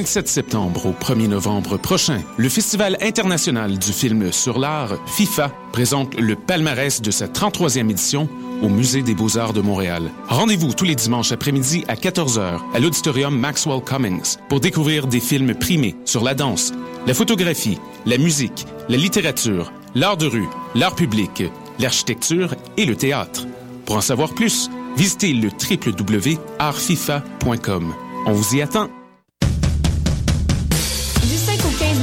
27 septembre au 1er novembre prochain, le Festival international du film sur l'art, FIFA, présente le palmarès de sa 33e édition au Musée des beaux-arts de Montréal. Rendez-vous tous les dimanches après-midi à 14h à l'auditorium Maxwell Cummings pour découvrir des films primés sur la danse, la photographie, la musique, la littérature, l'art de rue, l'art public, l'architecture et le théâtre. Pour en savoir plus, visitez le www.artfifa.com. On vous y attend.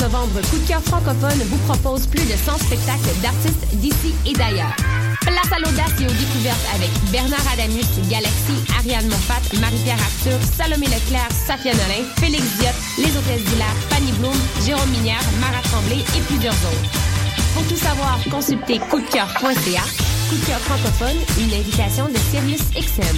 Novembre, Coup de cœur francophone vous propose plus de 100 spectacles d'artistes d'ici et d'ailleurs. Place à l'audace et aux découvertes avec Bernard Adamus, Galaxy, Ariane Moffat, Marie-Pierre Arthur, Salomé Leclerc, Safia Nolin, Félix Diot, Les Hôtesses d'Hilaire, Fanny Bloom, Jérôme Minière, Mara Tremblay et plusieurs autres. Pour tout savoir, consultez coupdecoeur.ca. Coup de cœur francophone, une invitation de Sirius XM.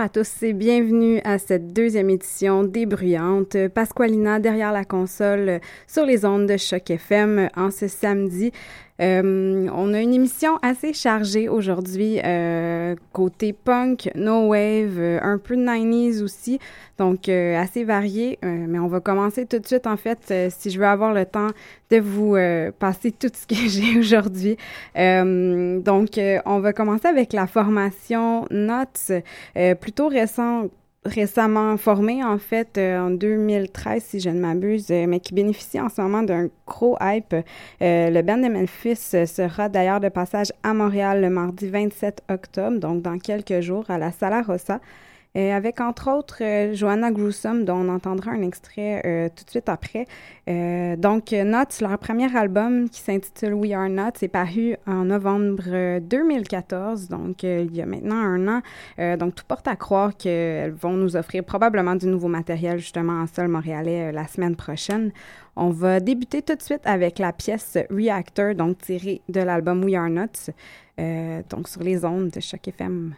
Bonjour à tous et bienvenue à cette deuxième édition Bruyantes. Pasqualina derrière la console sur les ondes de Choc FM en ce samedi. Euh, on a une émission assez chargée aujourd'hui, euh, côté punk, no wave, euh, un peu de 90s aussi, donc assez varié. Mais on va commencer tout de suite, en fait, si je veux avoir le temps de vous passer tout ce que j'ai aujourd'hui. donc, on va commencer avec la formation Notes, plutôt récente récemment formé, en fait, euh, en 2013, si je ne m'abuse, euh, mais qui bénéficie en ce moment d'un gros hype. Euh, le band de Memphis sera d'ailleurs de passage à Montréal le mardi 27 octobre, donc dans quelques jours, à la Sala Rossa. Euh, avec entre autres euh, Joanna Gruesome, dont on entendra un extrait euh, tout de suite après. donc, Nuts, leur premier album qui s'intitule We Are Nuts, est paru en novembre 2014, donc il y a maintenant un an. donc, tout porte à croire qu'elles vont nous offrir probablement du nouveau matériel justement en sol montréalais la semaine prochaine. On va débuter tout de suite avec la pièce Reactor, donc tirée de l'album We Are Nuts, donc sur les ondes de Choc FM.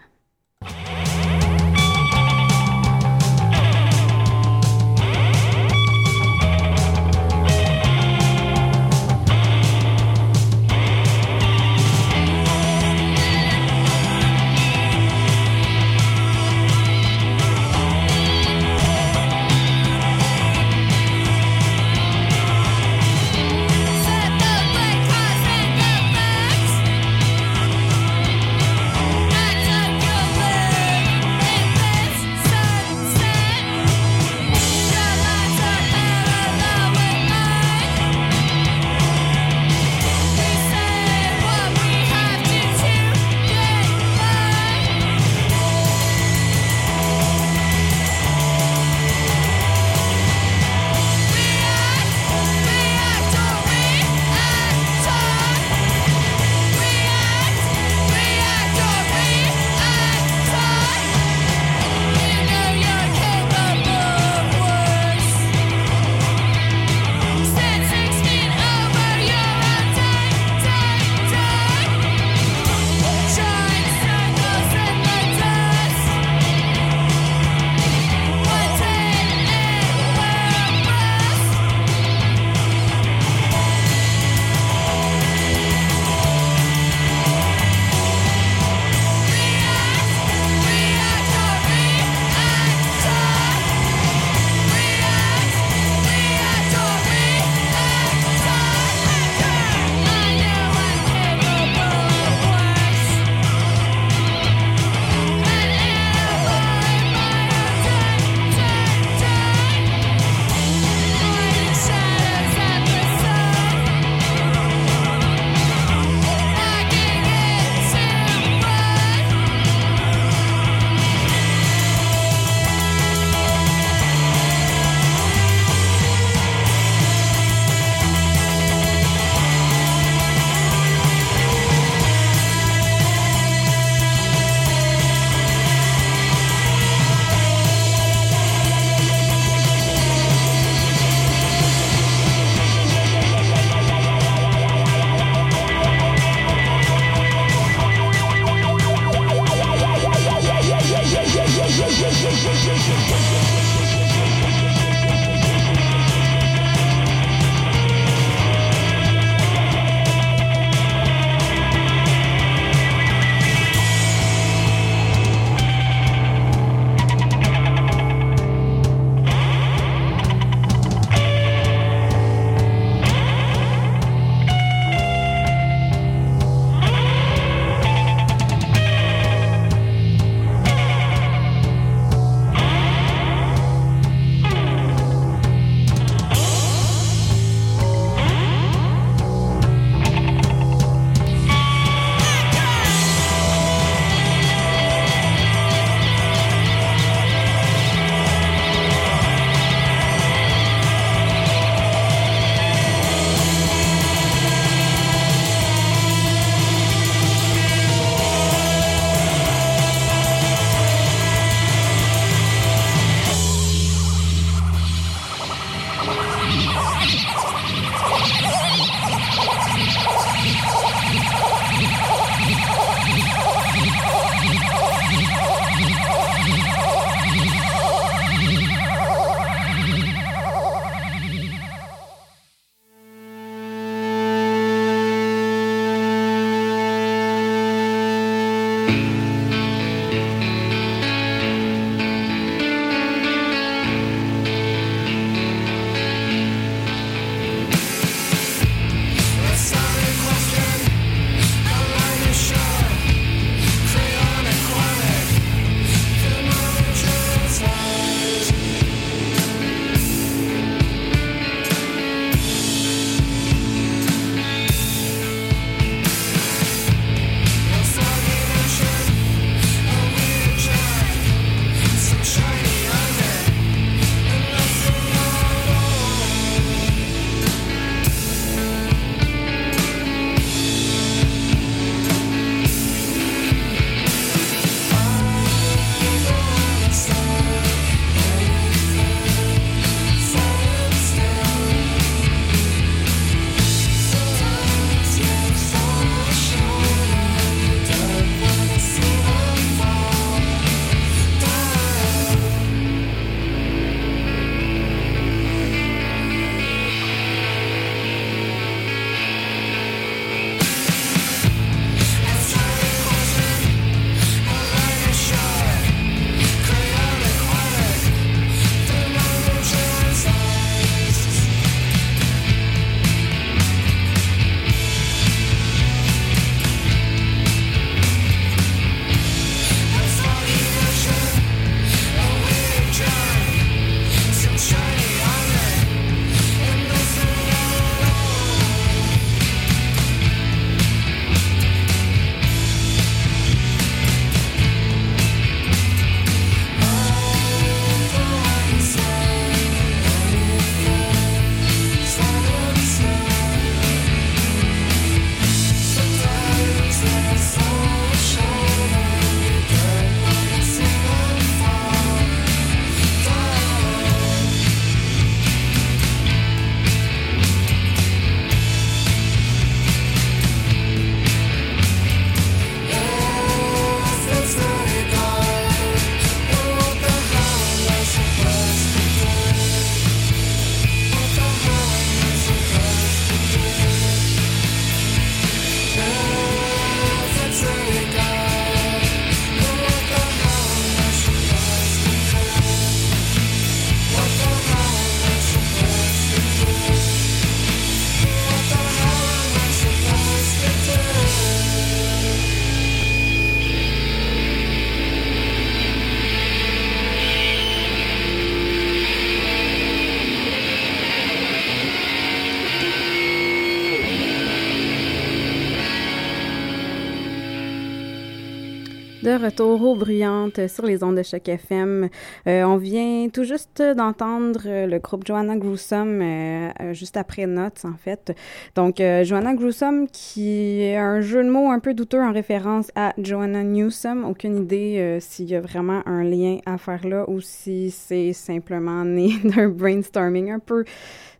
Retour bruyantes sur les ondes de choc FM. Euh, on vient tout juste d'entendre le groupe Joanna Gruesome euh, euh, juste après Notes en fait. Donc Joanna Gruesome qui est un jeu de mots un peu douteux en référence à Joanna Newsom. Aucune idée s'il y a vraiment un lien à faire là ou si c'est simplement né d'un brainstorming un peu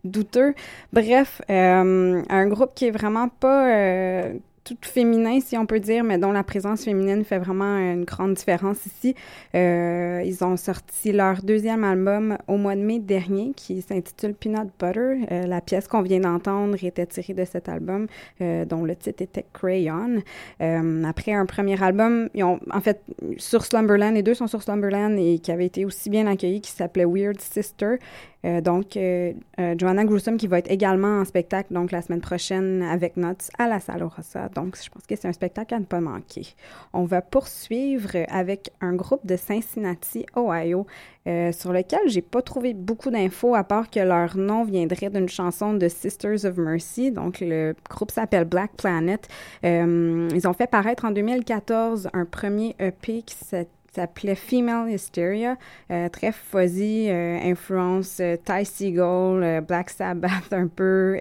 douteux. Bref, un groupe qui est vraiment pas tout féminin, si on peut dire, mais dont la présence féminine fait vraiment une grande différence ici. Euh, ils ont sorti leur deuxième album au mois de mai dernier, qui s'intitule Peanut Butter. Euh, la pièce qu'on vient d'entendre était tirée de cet album, euh, dont le titre était Crayon. après un premier album, ils ont, en fait, sur Slumberland, les deux sont sur Slumberland et qui avait été aussi bien accueilli, qui s'appelait Weird Sister. Euh, donc, euh, euh, Joanna Gruesome qui va être également en spectacle donc la semaine prochaine avec Notes à la Salle Rossa. Donc, je pense que c'est un spectacle à ne pas manquer. On va poursuivre avec un groupe de Cincinnati, Ohio, sur lequel j'ai pas trouvé beaucoup d'infos à part que leur nom viendrait d'une chanson de Sisters of Mercy. Donc, le groupe s'appelle Black Planet. ils ont fait paraître en 2014 un premier EP qui s'appelle s'appelait Female Hysteria, euh, très fuzzy, euh, influence euh, Ty Seagull, Black Sabbath un peu,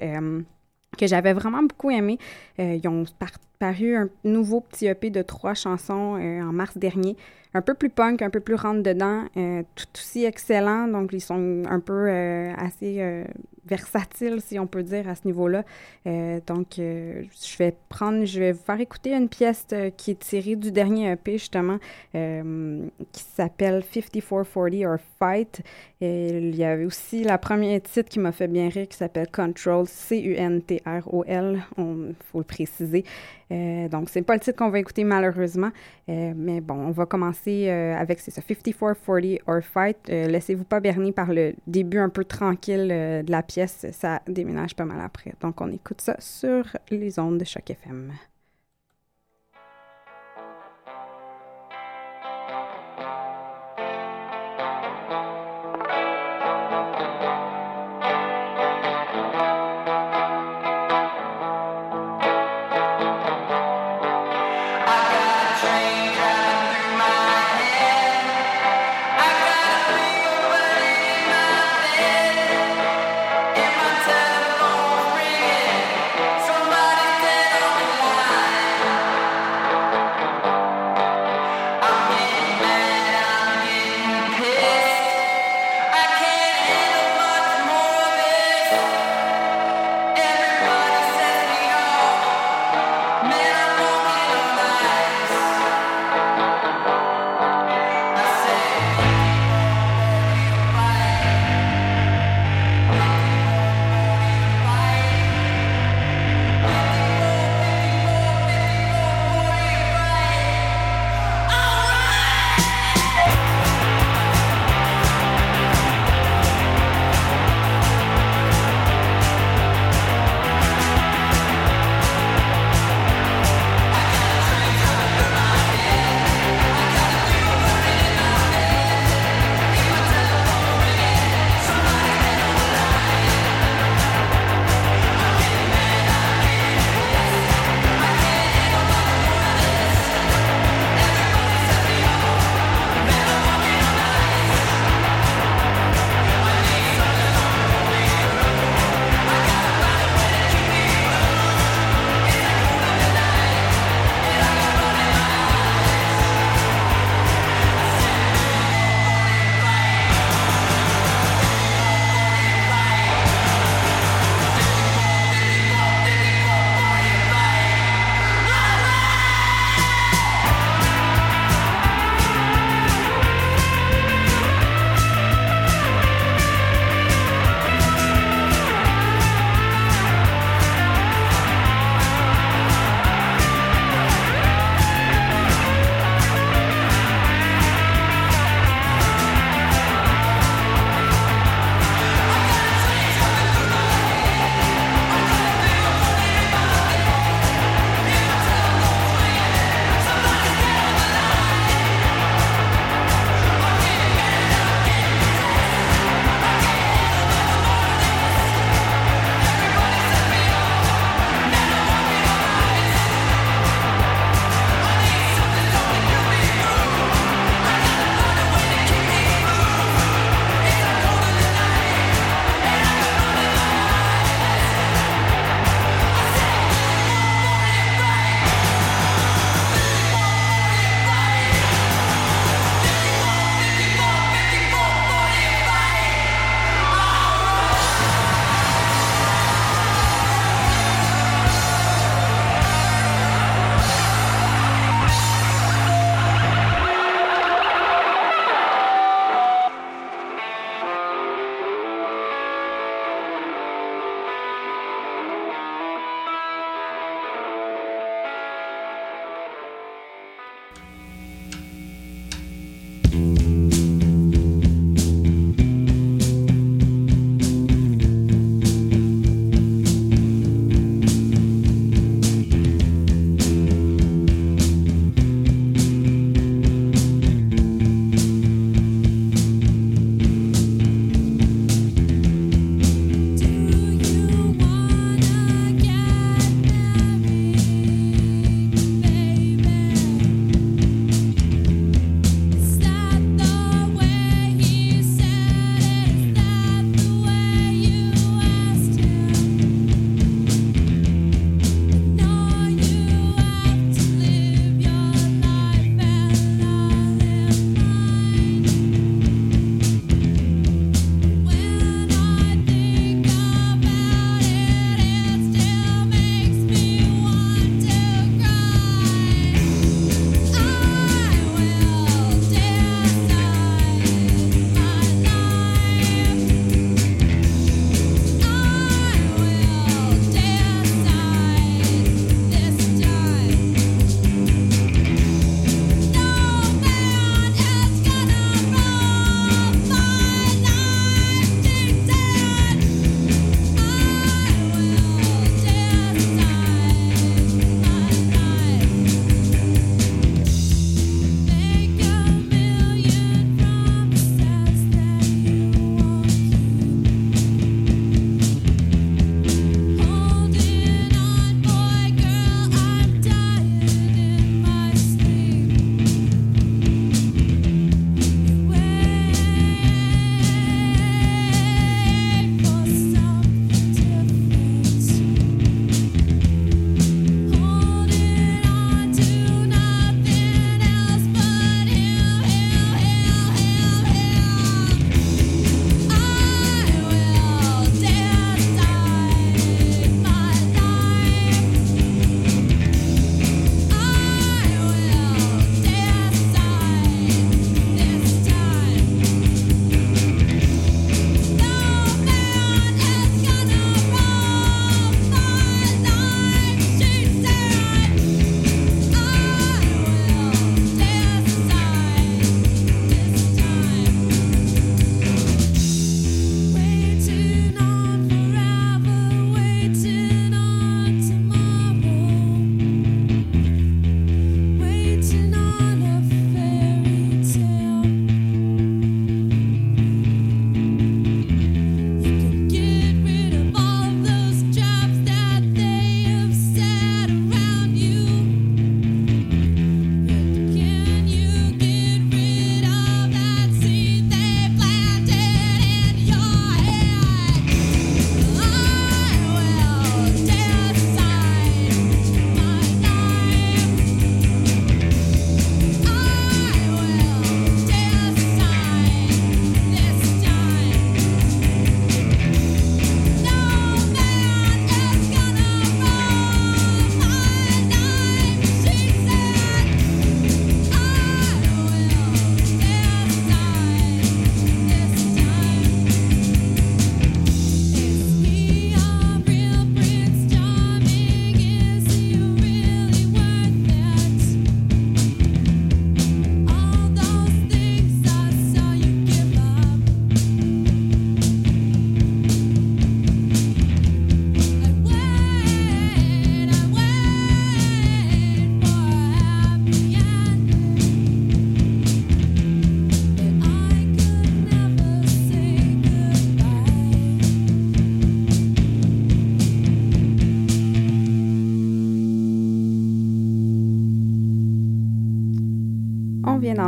que j'avais vraiment beaucoup aimé. ils ont paru un nouveau petit EP de trois chansons en mars dernier un peu plus punk, un peu plus rentre dedans, tout aussi excellent. Donc, ils sont un peu assez versatile, si on peut dire, à ce niveau-là. Euh, donc, euh, je vais prendre, je vais vous faire écouter une pièce euh, qui est tirée du dernier EP, justement, qui s'appelle 5440 or Fight. Il y avait aussi la première titre qui m'a fait bien rire, qui s'appelle Control, C-U-N-T-R-O-L, il faut le préciser. donc, c'est pas le titre qu'on va écouter malheureusement, mais bon, on va commencer avec, c'est ça, 5440 or Fight. Laissez-vous pas berner par le début un peu tranquille de la pièce, ça déménage pas mal après. Donc, on écoute ça sur les ondes de chaque FM.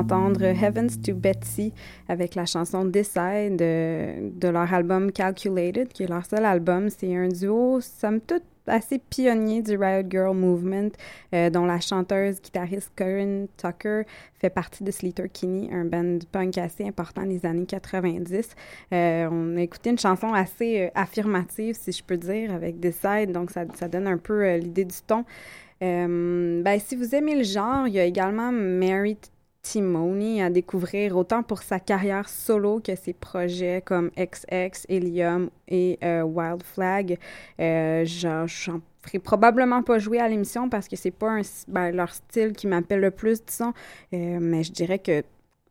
D'entendre Heavens to Betsy avec la chanson Decide de, de leur album Calculated, qui est leur seul album. C'est un duo, somme toute, assez pionnier du Riot Girl Movement, euh, dont la chanteuse guitariste Corinne Tucker fait partie de Sleater Kinney, un band punk assez important des années 90. Euh, on a écouté une chanson assez euh, affirmative, si je peux dire, avec Decide, donc ça, ça donne un peu l'idée du ton. ben, si vous aimez le genre, il y a également Mary Timony à découvrir autant pour sa carrière solo que ses projets comme XX, Helium et euh, Wild Flag. Euh, J'en ferai probablement pas jouer à l'émission parce que c'est pas ben, leur style qui m'appelle le plus, disons. Euh, mais je dirais que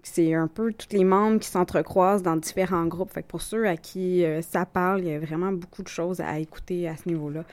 c'est un peu tous les membres qui s'entrecroisent dans différents groupes. Fait pour ceux à qui euh, ça parle, il y a vraiment beaucoup de choses à écouter à ce niveau-là.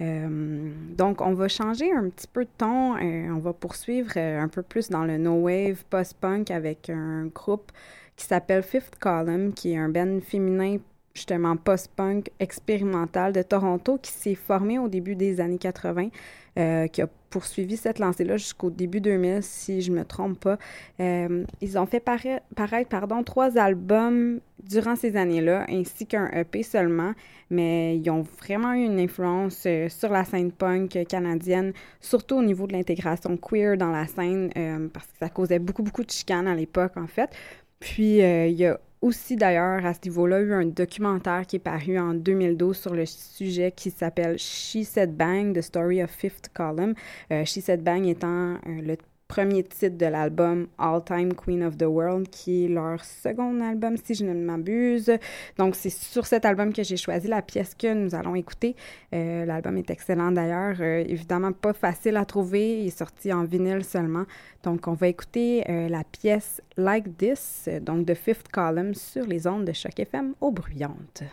Euh, donc, on va changer un petit peu de ton. On va poursuivre euh, un peu plus dans le no wave post-punk avec un groupe qui s'appelle Fifth Column, qui est un band féminin justement post-punk expérimental de Toronto qui s'est formé au début des années 80, euh, qui a poursuivi cette lancée-là jusqu'au début 2000, si je me trompe pas. Euh, ils ont fait paraître pardon, trois albums durant ces années-là, ainsi qu'un EP seulement, mais ils ont vraiment eu une influence euh, sur la scène punk canadienne, surtout au niveau de l'intégration queer dans la scène, parce que ça causait beaucoup, beaucoup de chicanes à l'époque, en fait. Puis, il y a aussi d'ailleurs à ce niveau-là eu un documentaire qui est paru en 2012 sur le sujet qui s'appelle She Said Bang, The Story of Fifth Column. Euh, She Said Bang étant euh, le premier titre de l'album All Time Queen of the World, qui est leur second album, si je ne m'abuse. Donc, c'est sur cet album que j'ai choisi la pièce que nous allons écouter. Euh, l'album est excellent d'ailleurs, euh, évidemment pas facile à trouver, il est sorti en vinyle seulement. Donc, on va écouter euh, la pièce Like This, donc de Fifth Column, sur les ondes de Choc FM aux bruyantes.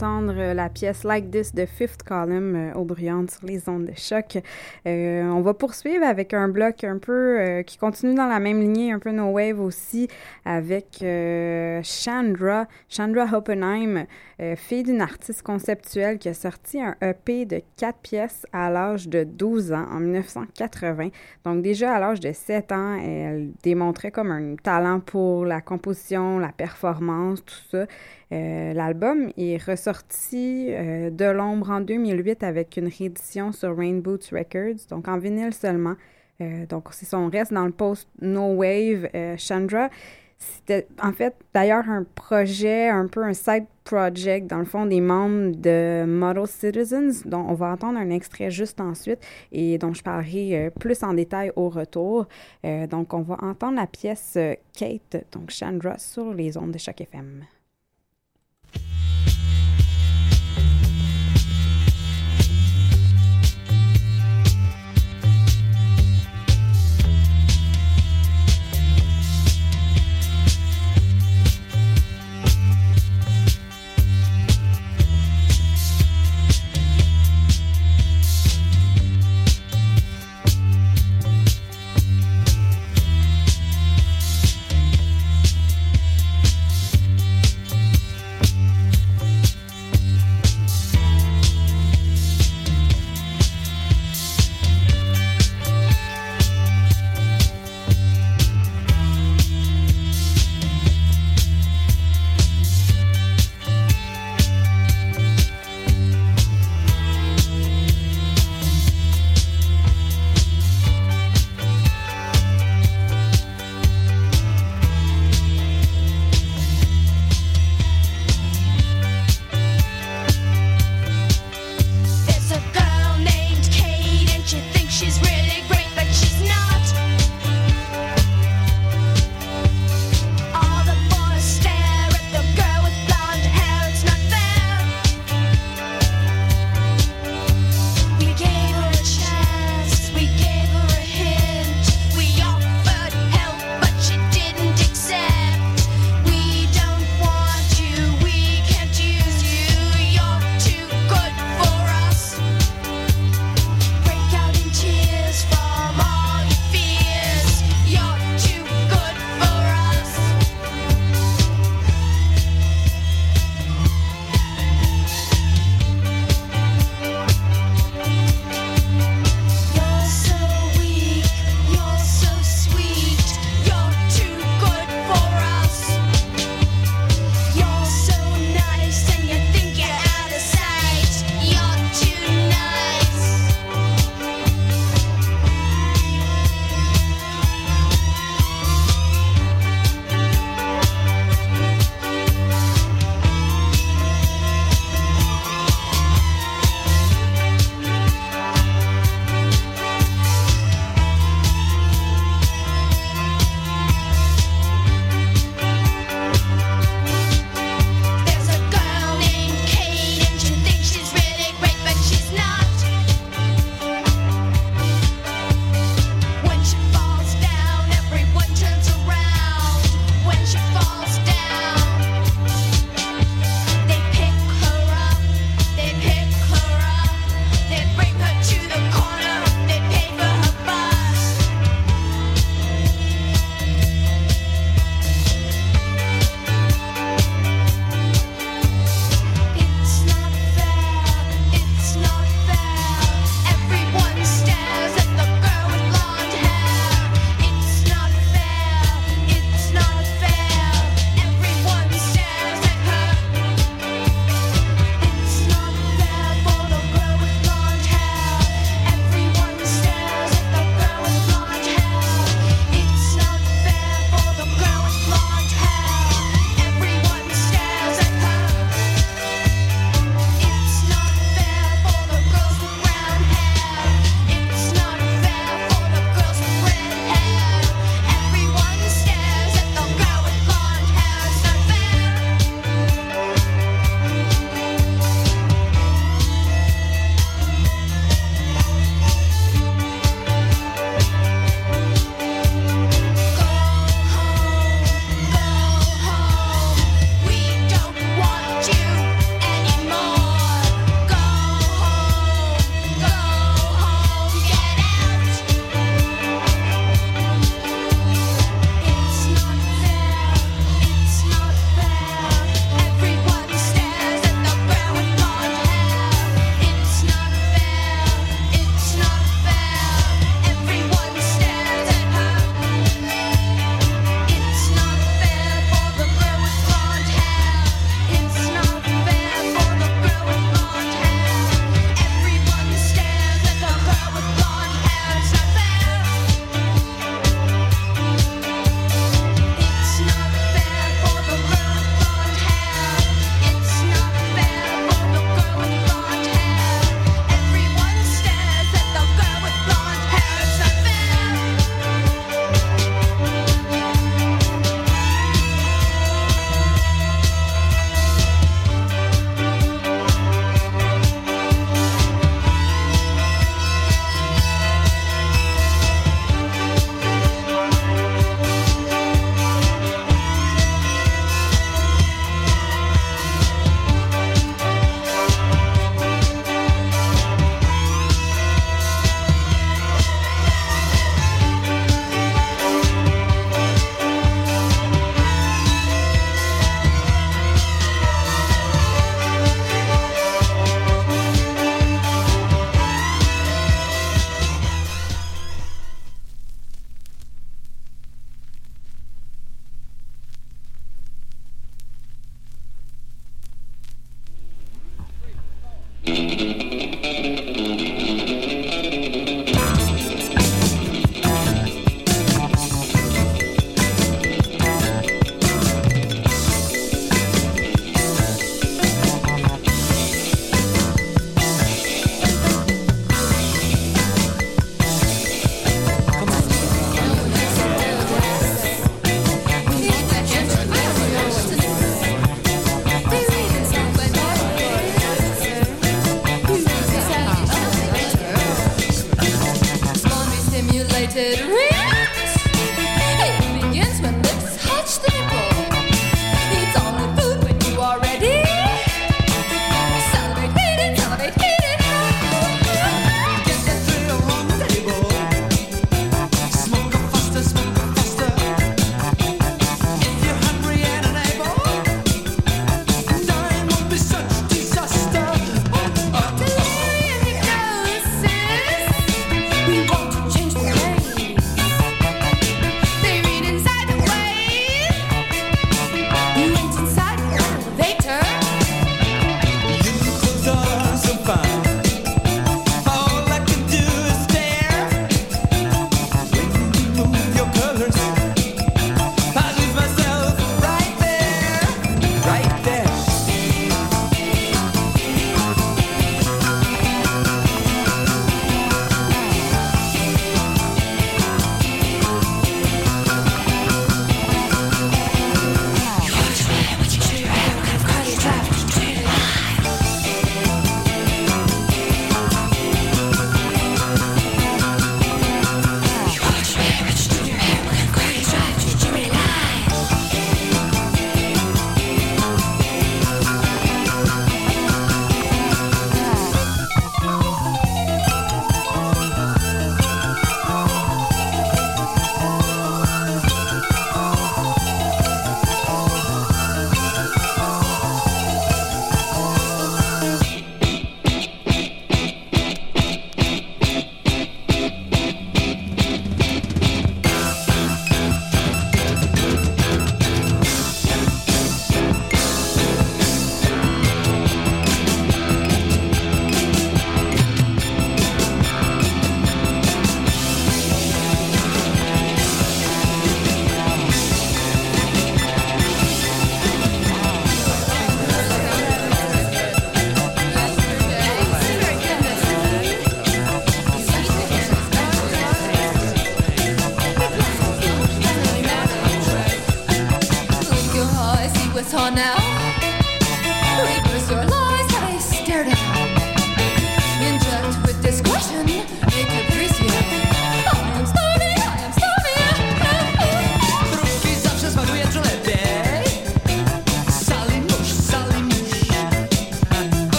La pièce Like This de Fifth Column au Bruyante sur les ondes de choc. on va poursuivre avec un bloc un peu qui continue dans la même lignée, un peu no wave aussi, avec Chandra, Chandra Hoppenheim, fille d'une artiste conceptuelle qui a sorti un EP de quatre pièces à l'âge de 12 ans en 1980. Donc déjà à l'âge de 7 ans, elle démontrait comme un talent pour la composition, la performance, tout ça. Euh, l'album est ressorti euh, de l'ombre en 2008 avec une réédition sur Rainbow Records, donc en vinyle seulement. Euh, donc c'est son reste dans le post No Wave Chandra. C'était en fait d'ailleurs un projet, un peu un side project, dans le fond, des membres de Model Citizens, dont on va entendre un extrait juste ensuite et dont je parlerai euh, plus en détail au retour. Euh, donc, on va entendre la pièce euh, Kate, donc Chandra, sur les ondes de chaque FM.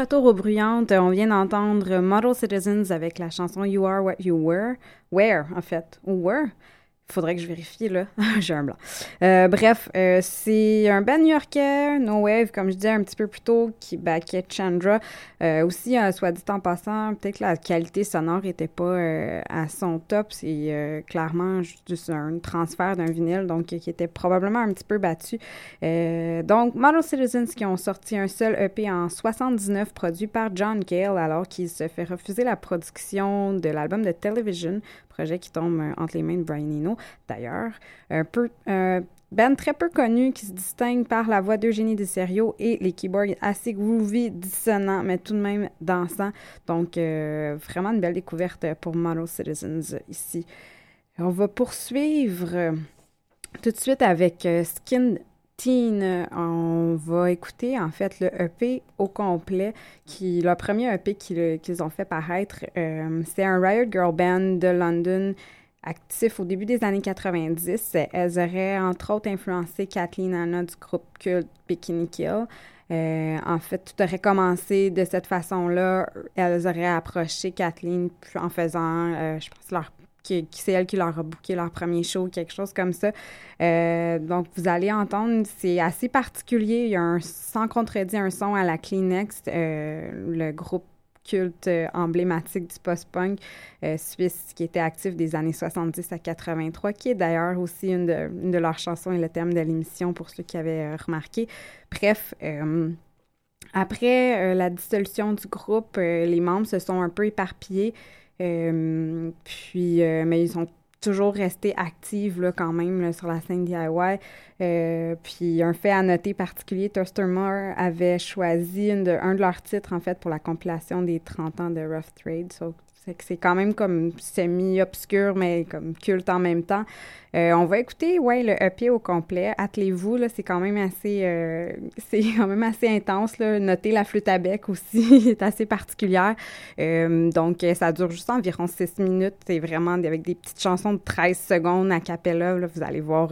Retour aux bruyantes. On vient d'entendre Model Citizens avec la chanson You Are What You Were. Where, en fait. Were faudrait que je vérifie, là. J'ai un blanc. Euh, bref, euh, c'est un band new-yorkais, No Wave, comme je disais un petit peu plus tôt, qui backait Chandra. Euh, aussi, soit dit en passant, peut-être que la qualité sonore n'était pas à son top. C'est clairement juste un transfert d'un vinyle, donc qui était probablement un petit peu battu. donc, Model Citizens qui ont sorti un seul EP en 79 produit par John Cale alors qu'il se fait refuser la production de l'album de Television projet qui tombe euh, entre les mains de Brian Eno, d'ailleurs. Un peu, euh, band très peu connu qui se distingue par la voix d'Eugénie Deserio et les keyboards assez groovy, dissonants, mais tout de même dansants. Donc, vraiment une belle découverte pour Model Citizens ici. On va poursuivre tout de suite avec Skin Teen. On va écouter en fait le EP au complet, qui le premier EP qu'ils ont fait paraître. Euh, c'est un Riot Girl Band de London actif au début des années 90. Elles auraient entre autres influencé Kathleen Anna du groupe culte Bikini Kill. Euh, en fait, tout aurait commencé de cette façon-là. Elles auraient approché Kathleen en faisant, euh, je pense, leur qui, c'est elle qui leur a booké leur premier show, quelque chose comme ça. Euh, donc, vous allez entendre, c'est assez particulier. Il y a un, sans contredit un son à la Kleenex, le groupe culte euh, emblématique du post-punk euh, suisse qui était actif des années 70 à 83, qui est d'ailleurs aussi une de, leurs chansons et le thème de l'émission pour ceux qui avaient euh, remarqué. Bref, après la dissolution du groupe, les membres se sont un peu éparpillés. Puis, mais ils sont toujours rester active là, quand même sur la scène DIY. Euh, puis un fait à noter particulier, Moore avait choisi un de leurs titres en fait pour la compilation des 30 ans de Rough Trade. C'est que c'est quand même comme semi-obscur, mais comme culte en même temps. Euh, on va écouter, ouais, le EP au complet. Attelez-vous, là, c'est quand même assez, euh, c'est quand même assez intense, là. Notez la flûte à bec aussi, est assez particulière. Euh, donc, ça dure juste environ six minutes. C'est vraiment avec des petites chansons de 13 secondes à cappella, là. Vous allez voir,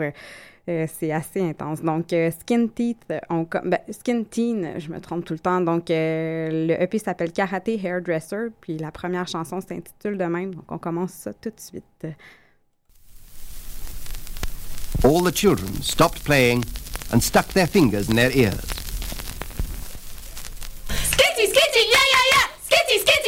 euh, c'est assez intense. Donc, euh, Skin Teeth, on, ben, Skin Teen, je me trompe tout le temps. Donc, euh, le EP s'appelle Karate Hairdresser, puis la première chanson s'intitule de même. Donc, on commence ça tout de suite. All the children stopped playing and stuck their fingers in their ears. Skitty, skitty, yeah, yeah, yeah! Skitty, skitty,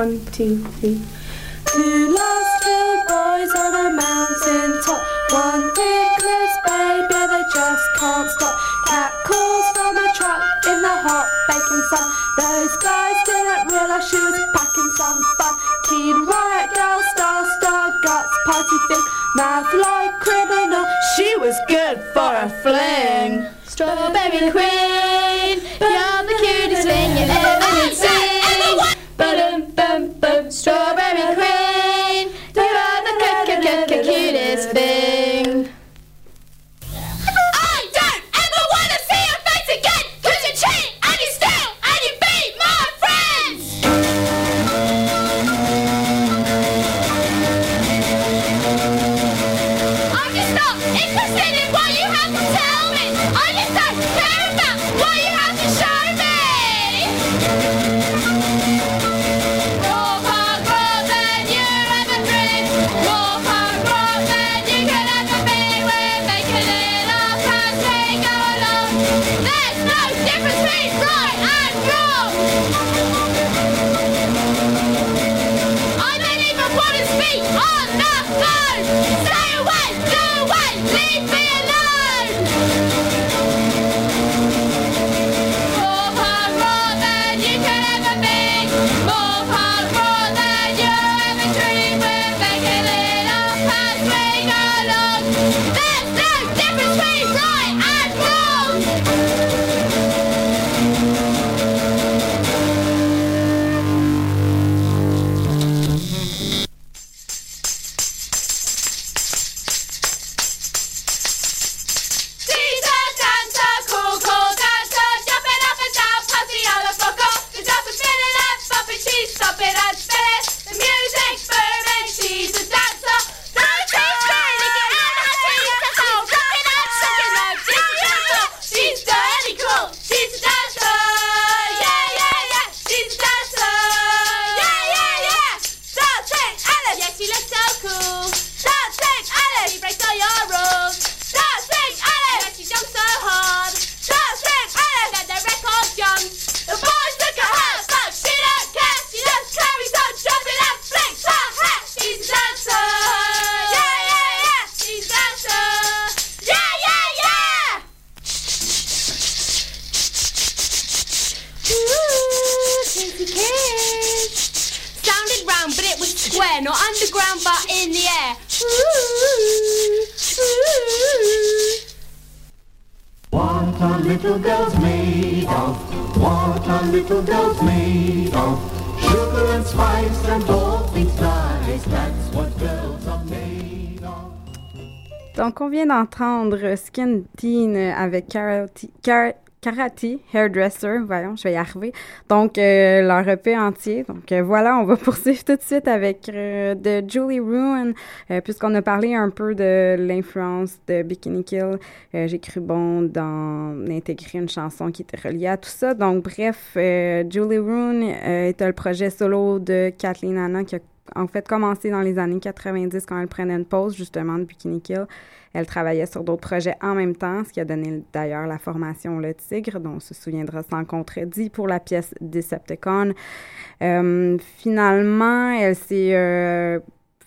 One, two, three. Are little girls made of? Sugar and spice and all things nice. That's what girls are made of. Donc, on vient d'entendre Skin Teen avec Kar- Karate Hairdresser. Voyons, je vais y arriver. Donc, euh, leur EP entier. Donc, euh, voilà, on va poursuivre tout de suite avec euh, de Julie Ruin, euh, puisqu'on a parlé un peu de l'influence de Bikini Kill. Euh, J'ai cru bon d'en intégrer une chanson qui était reliée à tout ça. Donc, bref, euh, Julie Ruin était le projet solo de Kathleen Anna qui a en fait commencé dans les années 90 quand elle prenait une pause justement de Bikini Kill. Elle travaillait sur d'autres projets en même temps, ce qui a donné d'ailleurs la formation Le Tigre, dont on se souviendra sans contredit pour la pièce Decepticon. Euh, finalement, elle s'est euh,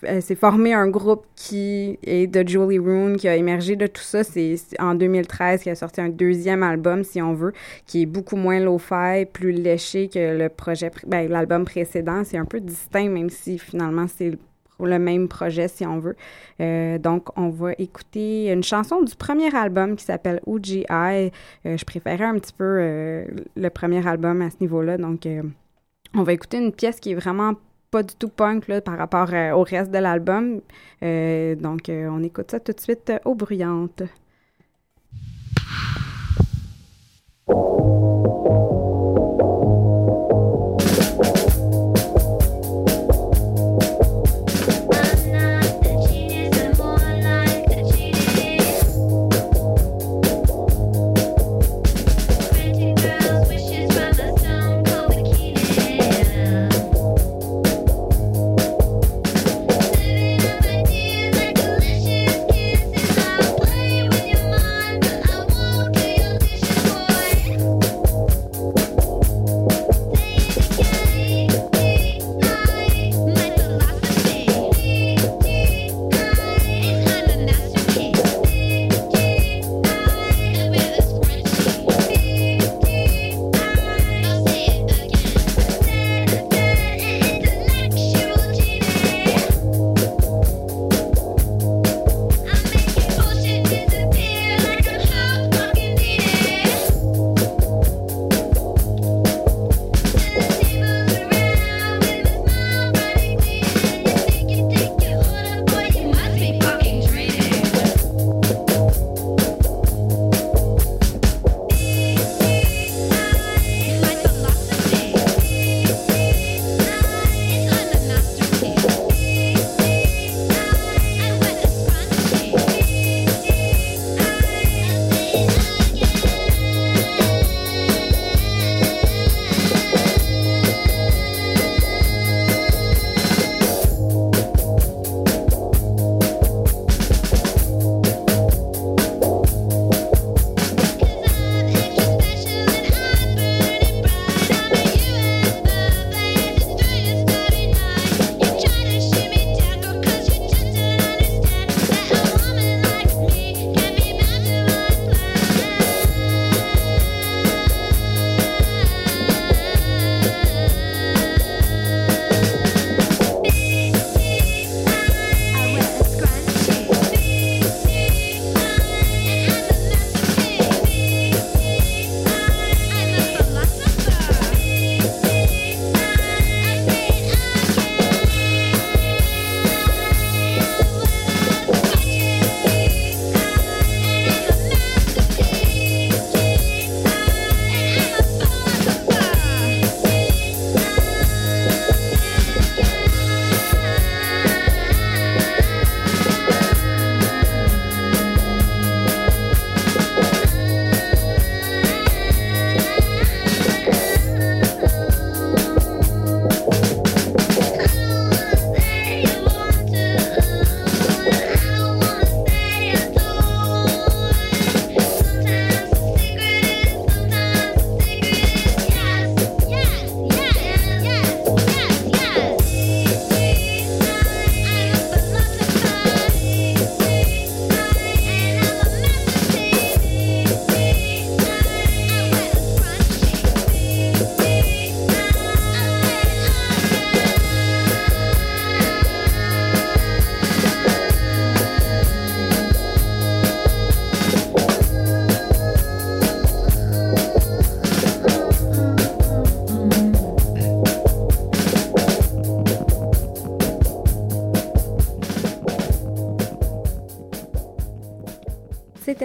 elle s'est formée un groupe qui est de Julie Rune, qui a émergé de tout ça. C'est en 2013 qui a sorti un deuxième album, si on veut, qui est beaucoup moins lo-fi, plus léché que le projet, ben, l'album précédent. C'est un peu distinct, même si finalement c'est le le même projet, si on veut. Euh, donc, on va écouter une chanson du premier album qui s'appelle OGI. Euh, je préférais un petit peu euh, le premier album à ce niveau-là. Donc, on va écouter une pièce qui est vraiment pas du tout punk là, par rapport au reste de l'album. Donc, on écoute ça tout de suite aux bruyantes.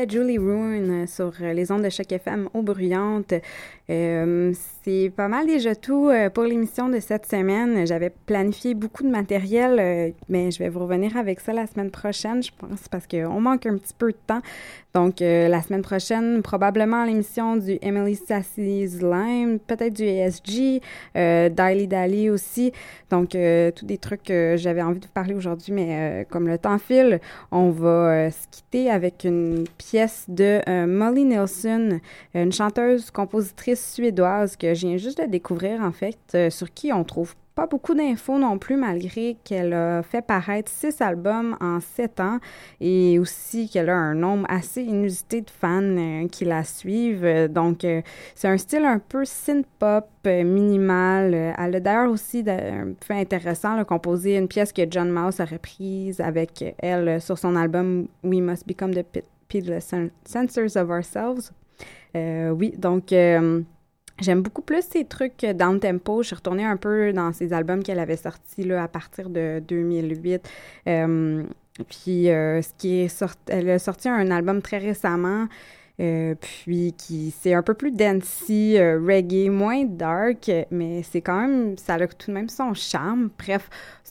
Julie Ruin sur les ondes de chaque FM au Bruyante. Euh, c'est pas mal déjà tout euh, pour l'émission de cette semaine. J'avais planifié beaucoup de matériel, euh, mais je vais vous revenir avec ça la semaine prochaine, je pense, parce qu'on manque un petit peu de temps. Donc, la semaine prochaine, probablement l'émission du Emily Sassy's Lime, peut-être du ESG, euh, Daily aussi. Donc, tous des trucs que j'avais envie de vous parler aujourd'hui, mais comme le temps file, on va se quitter avec une pièce de Molly Nelson, une chanteuse, compositrice suédoise que je viens juste de découvrir, en fait, euh, sur qui on trouve pas beaucoup d'infos non plus, malgré qu'elle a fait paraître six albums en sept ans et aussi qu'elle a un nombre assez inusité de fans euh, qui la suivent. Donc, euh, c'est un style un peu synth-pop minimal. Elle a d'ailleurs aussi un fait intéressant, composé une pièce que John Mouse a reprise avec elle sur son album We Must Become the Censors of Ourselves. Euh, oui, donc euh, j'aime beaucoup plus ces trucs down tempo. Je suis retournée un peu dans ses albums qu'elle avait sortis là, à partir de 2008. Euh, puis ce qui est sorti, elle a sorti un album très récemment. Puis qui c'est un peu plus dancey, reggae, moins dark, mais c'est quand même, ça a tout de même son charme. Bref,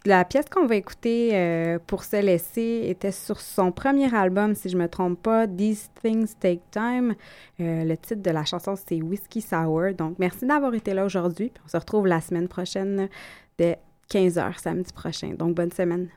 la pièce qu'on va écouter euh, pour se laisser était sur son premier album, si je me trompe pas, These Things Take Time. Euh, le titre de la chanson, c'est Whiskey Sour. Donc, merci d'avoir été là aujourd'hui. On se retrouve la semaine prochaine dès 15h, samedi prochain. Donc, bonne semaine.